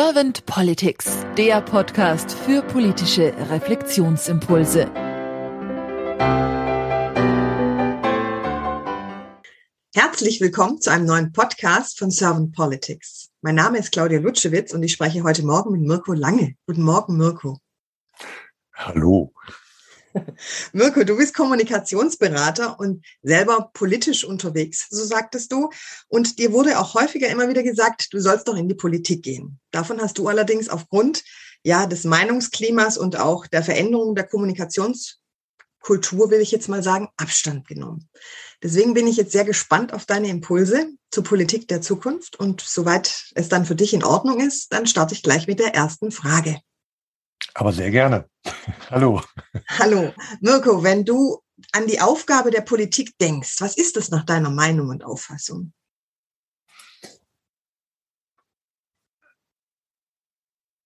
Servant Politics, der Podcast für politische Reflexionsimpulse. Herzlich willkommen zu einem neuen Podcast von Servant Politics. Mein Name ist Claudia Lutschewitz und ich spreche heute Morgen mit Mirko Lange. Guten Morgen, Mirko. Hallo. Mirko, du bist Kommunikationsberater und selber politisch unterwegs, so sagtest du. Und dir wurde auch häufiger immer wieder gesagt, du sollst doch in die Politik gehen. Davon hast du allerdings aufgrund ja, des Meinungsklimas und auch der Veränderung der Kommunikationskultur, will ich jetzt mal sagen, Abstand genommen. Deswegen bin ich jetzt sehr gespannt auf deine Impulse zur Politik der Zukunft. Und soweit es dann für dich in Ordnung ist, dann starte ich gleich mit der ersten Frage. Aber sehr gerne. Hallo. Hallo. Mirko, wenn du an die Aufgabe der Politik denkst, was ist das nach deiner Meinung und Auffassung?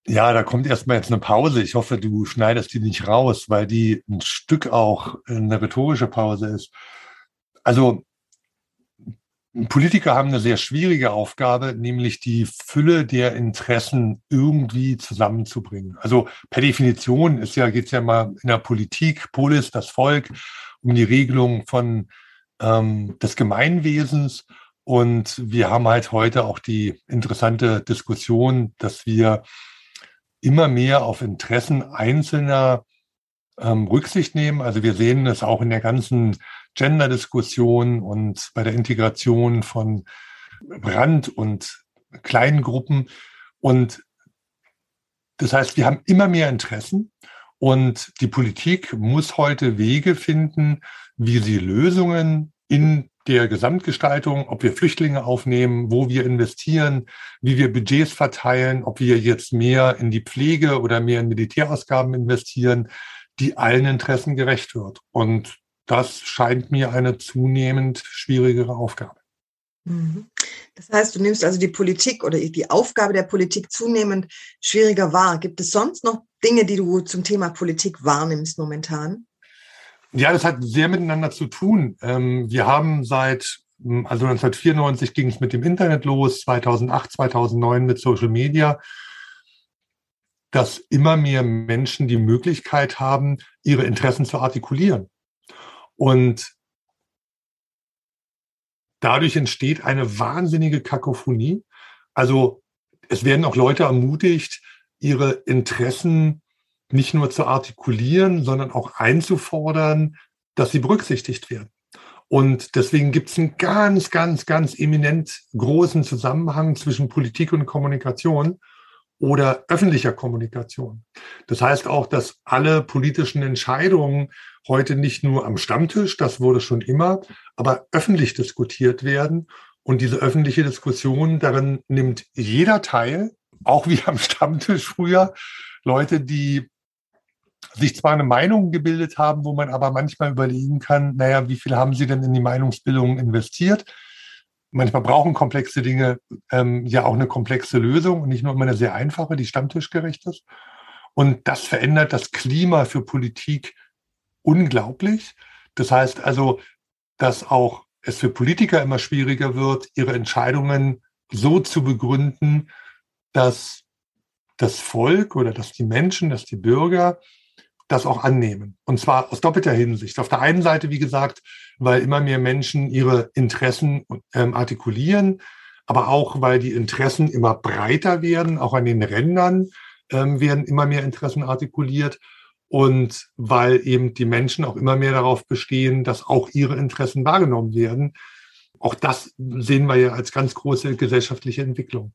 Ja, da kommt erstmal jetzt eine Pause. Ich hoffe, du schneidest die nicht raus, weil die ein Stück auch eine rhetorische Pause ist. Also Politiker haben eine sehr schwierige Aufgabe, nämlich die Fülle der Interessen irgendwie zusammenzubringen. Also per Definition ist ja, geht es ja mal in der Politik, Polis, das Volk, um die Regelung von ähm, des Gemeinwesens. Und wir haben halt heute auch die interessante Diskussion, dass wir immer mehr auf Interessen Einzelner ähm, Rücksicht nehmen. Also wir sehen es auch in der ganzen Gender-Diskussion und bei der Integration von Rand- und Kleingruppen. Und das heißt, wir haben immer mehr Interessen und die Politik muss heute Wege finden, wie sie Lösungen in der Gesamtgestaltung, ob wir Flüchtlinge aufnehmen, wo wir investieren, wie wir Budgets verteilen, ob wir jetzt mehr in die Pflege oder mehr in Militärausgaben investieren, die allen Interessen gerecht wird. Und das scheint mir eine zunehmend schwierigere Aufgabe. Mhm. Das heißt, du nimmst also die Politik oder die Aufgabe der Politik zunehmend schwieriger wahr. Gibt es sonst noch Dinge, die du zum Thema Politik wahrnimmst momentan? Ja, das hat sehr miteinander zu tun. Ähm, wir haben seit, also 1994 ging es mit dem Internet los, 2008, 2009 mit Social Media, dass immer mehr Menschen die Möglichkeit haben, ihre Interessen zu artikulieren. Und dadurch entsteht eine wahnsinnige Kakophonie. Also es werden auch Leute ermutigt, ihre Interessen nicht nur zu artikulieren, sondern auch einzufordern, dass sie berücksichtigt werden. Und deswegen gibt es einen ganz, ganz, ganz eminent großen Zusammenhang zwischen Politik und Kommunikation oder öffentlicher Kommunikation. Das heißt auch, dass alle politischen Entscheidungen heute nicht nur am Stammtisch, das wurde schon immer, aber öffentlich diskutiert werden. Und diese öffentliche Diskussion, darin nimmt jeder teil, auch wie am Stammtisch früher, Leute, die sich zwar eine Meinung gebildet haben, wo man aber manchmal überlegen kann, naja, wie viel haben sie denn in die Meinungsbildung investiert? Manchmal brauchen komplexe Dinge ähm, ja auch eine komplexe Lösung und nicht nur immer eine sehr einfache, die stammtischgerecht ist. Und das verändert das Klima für Politik unglaublich. Das heißt also, dass auch es für Politiker immer schwieriger wird, ihre Entscheidungen so zu begründen, dass das Volk oder dass die Menschen, dass die Bürger das auch annehmen. Und zwar aus doppelter Hinsicht. Auf der einen Seite, wie gesagt, weil immer mehr Menschen ihre Interessen ähm, artikulieren, aber auch, weil die Interessen immer breiter werden, auch an den Rändern ähm, werden immer mehr Interessen artikuliert und weil eben die Menschen auch immer mehr darauf bestehen, dass auch ihre Interessen wahrgenommen werden. Auch das sehen wir ja als ganz große gesellschaftliche Entwicklung.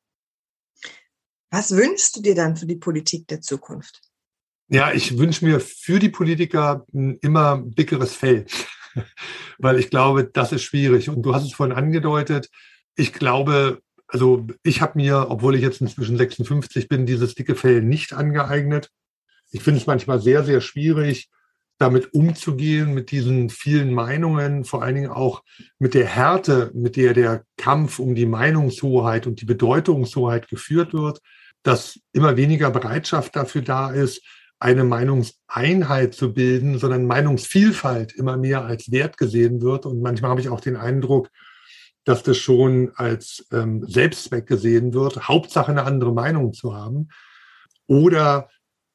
Was wünschst du dir dann für die Politik der Zukunft? Ja, ich wünsche mir für die Politiker ein immer dickeres Fell, weil ich glaube, das ist schwierig. Und du hast es vorhin angedeutet. Ich glaube, also ich habe mir, obwohl ich jetzt inzwischen 56 bin, dieses dicke Fell nicht angeeignet. Ich finde es manchmal sehr, sehr schwierig, damit umzugehen, mit diesen vielen Meinungen, vor allen Dingen auch mit der Härte, mit der der Kampf um die Meinungshoheit und die Bedeutungshoheit geführt wird, dass immer weniger Bereitschaft dafür da ist, eine Meinungseinheit zu bilden, sondern Meinungsvielfalt immer mehr als Wert gesehen wird. Und manchmal habe ich auch den Eindruck, dass das schon als ähm, Selbstzweck gesehen wird, Hauptsache eine andere Meinung zu haben. Oder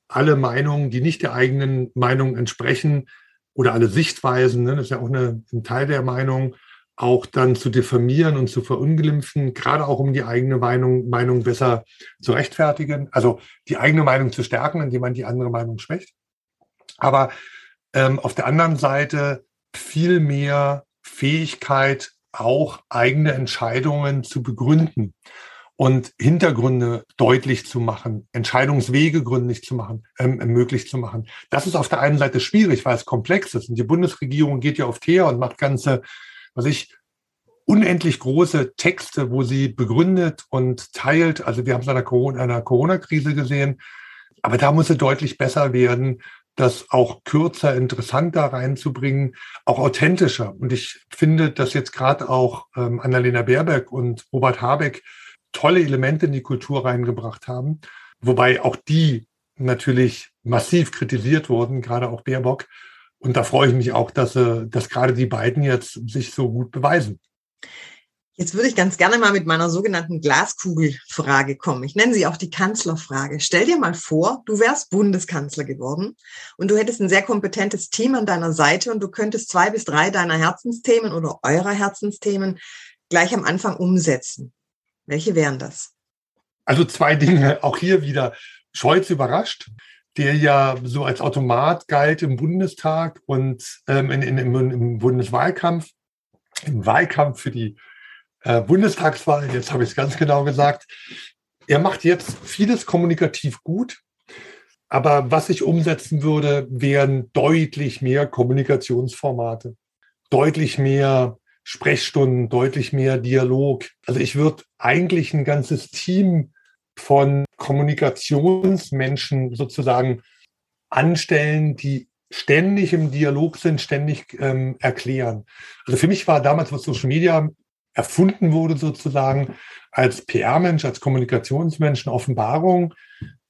alle Meinungen, die nicht der eigenen Meinung entsprechen, oder alle Sichtweisen, ne, das ist ja auch eine, ein Teil der Meinung, auch dann zu diffamieren und zu verunglimpfen, gerade auch um die eigene Meinung, Meinung besser zu rechtfertigen, also die eigene Meinung zu stärken, indem man die andere Meinung schwächt. Aber ähm, auf der anderen Seite viel mehr Fähigkeit, auch eigene Entscheidungen zu begründen und Hintergründe deutlich zu machen, Entscheidungswege gründlich zu machen, ähm, möglich zu machen. Das ist auf der einen Seite schwierig, weil es komplex ist. Und die Bundesregierung geht ja oft her und macht ganze, was ich, unendlich große Texte, wo sie begründet und teilt. Also wir haben es an der Corona-Krise gesehen. Aber da muss sie deutlich besser werden, das auch kürzer, interessanter reinzubringen, auch authentischer. Und ich finde, dass jetzt gerade auch ähm, Annalena Baerbeck und Robert Habeck tolle Elemente in die Kultur reingebracht haben, wobei auch die natürlich massiv kritisiert wurden, gerade auch Baerbock. Und da freue ich mich auch, dass, äh, dass gerade die beiden jetzt sich so gut beweisen. Jetzt würde ich ganz gerne mal mit meiner sogenannten Glaskugelfrage kommen. Ich nenne sie auch die Kanzlerfrage. Stell dir mal vor, du wärst Bundeskanzler geworden und du hättest ein sehr kompetentes Team an deiner Seite und du könntest zwei bis drei deiner Herzensthemen oder eurer Herzensthemen gleich am Anfang umsetzen. Welche wären das? Also zwei Dinge. Auch hier wieder Scholz überrascht, der ja so als Automat galt im Bundestag und ähm, in, in, im, im Bundeswahlkampf, im Wahlkampf für die äh, Bundestagswahl, jetzt habe ich es ganz genau gesagt. Er macht jetzt vieles kommunikativ gut, aber was ich umsetzen würde, wären deutlich mehr Kommunikationsformate, deutlich mehr Sprechstunden, deutlich mehr Dialog. Also ich würde eigentlich ein ganzes Team von Kommunikationsmenschen sozusagen anstellen, die ständig im Dialog sind, ständig ähm, erklären. Also für mich war damals, was Social Media erfunden wurde, sozusagen als PR-Mensch, als Kommunikationsmensch eine Offenbarung,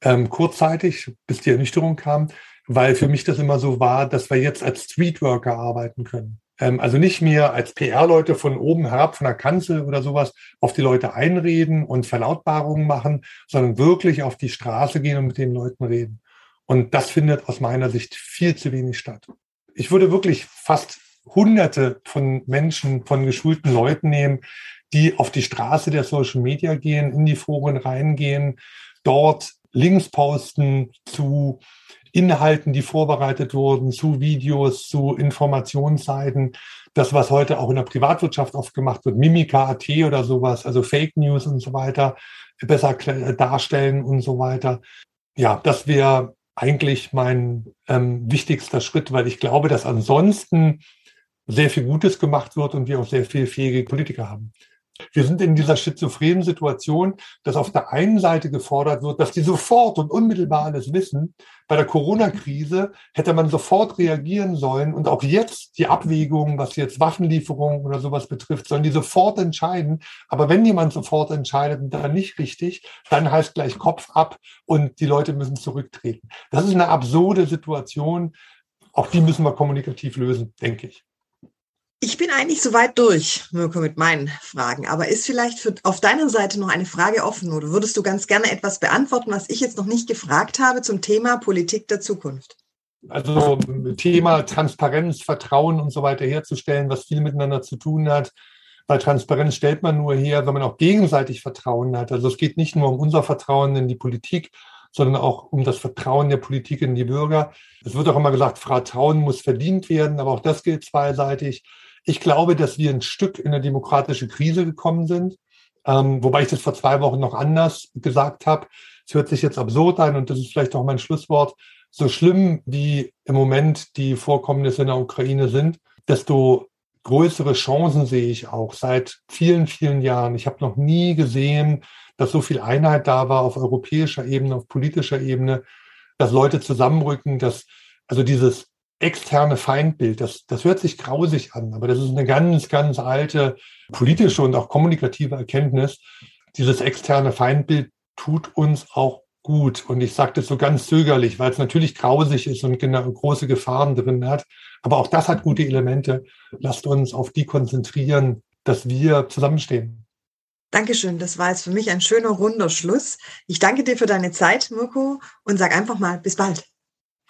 ähm, kurzzeitig, bis die Ernüchterung kam, weil für mich das immer so war, dass wir jetzt als Streetworker arbeiten können. Ähm, also nicht mehr als PR-Leute von oben herab, von der Kanzel oder sowas, auf die Leute einreden und Verlautbarungen machen, sondern wirklich auf die Straße gehen und mit den Leuten reden. Und das findet aus meiner Sicht viel zu wenig statt. Ich würde wirklich fast hunderte von Menschen, von geschulten Leuten nehmen, die auf die Straße der Social Media gehen, in die Foren reingehen, dort Links posten zu Inhalten, die vorbereitet wurden, zu Videos, zu Informationsseiten. Das, was heute auch in der Privatwirtschaft oft gemacht wird, Mimika.at oder sowas, also Fake News und so weiter, besser darstellen und so weiter. Ja, das wäre eigentlich mein ähm, wichtigster Schritt, weil ich glaube, dass ansonsten sehr viel Gutes gemacht wird und wir auch sehr viel fähige Politiker haben. Wir sind in dieser schizophrenen Situation, dass auf der einen Seite gefordert wird, dass die sofort und unmittelbar alles wissen. Bei der Corona-Krise hätte man sofort reagieren sollen und auch jetzt die Abwägungen, was jetzt Waffenlieferungen oder sowas betrifft, sollen die sofort entscheiden. Aber wenn jemand sofort entscheidet und dann nicht richtig, dann heißt gleich Kopf ab und die Leute müssen zurücktreten. Das ist eine absurde Situation. Auch die müssen wir kommunikativ lösen, denke ich. Ich bin eigentlich soweit durch, Mirko, mit meinen Fragen. Aber ist vielleicht für, auf deiner Seite noch eine Frage offen oder würdest du ganz gerne etwas beantworten, was ich jetzt noch nicht gefragt habe zum Thema Politik der Zukunft? Also Thema Transparenz, Vertrauen und so weiter herzustellen, was viel miteinander zu tun hat. Weil Transparenz stellt man nur her, wenn man auch gegenseitig Vertrauen hat. Also es geht nicht nur um unser Vertrauen in die Politik, sondern auch um das Vertrauen der Politik in die Bürger. Es wird auch immer gesagt, Vertrauen muss verdient werden, aber auch das gilt zweiseitig. Ich glaube, dass wir ein Stück in eine demokratische Krise gekommen sind, ähm, wobei ich das vor zwei Wochen noch anders gesagt habe. Es hört sich jetzt absurd an und das ist vielleicht auch mein Schlusswort. So schlimm wie im Moment die Vorkommnisse in der Ukraine sind, desto größere Chancen sehe ich auch seit vielen, vielen Jahren. Ich habe noch nie gesehen, dass so viel Einheit da war auf europäischer Ebene, auf politischer Ebene, dass Leute zusammenrücken, dass also dieses externe Feindbild. Das, das hört sich grausig an, aber das ist eine ganz, ganz alte politische und auch kommunikative Erkenntnis. Dieses externe Feindbild tut uns auch gut. Und ich sage das so ganz zögerlich, weil es natürlich grausig ist und genau, große Gefahren drin hat. Aber auch das hat gute Elemente. Lasst uns auf die konzentrieren, dass wir zusammenstehen. Dankeschön. Das war jetzt für mich ein schöner runder Schluss. Ich danke dir für deine Zeit, Mirko, und sag einfach mal bis bald.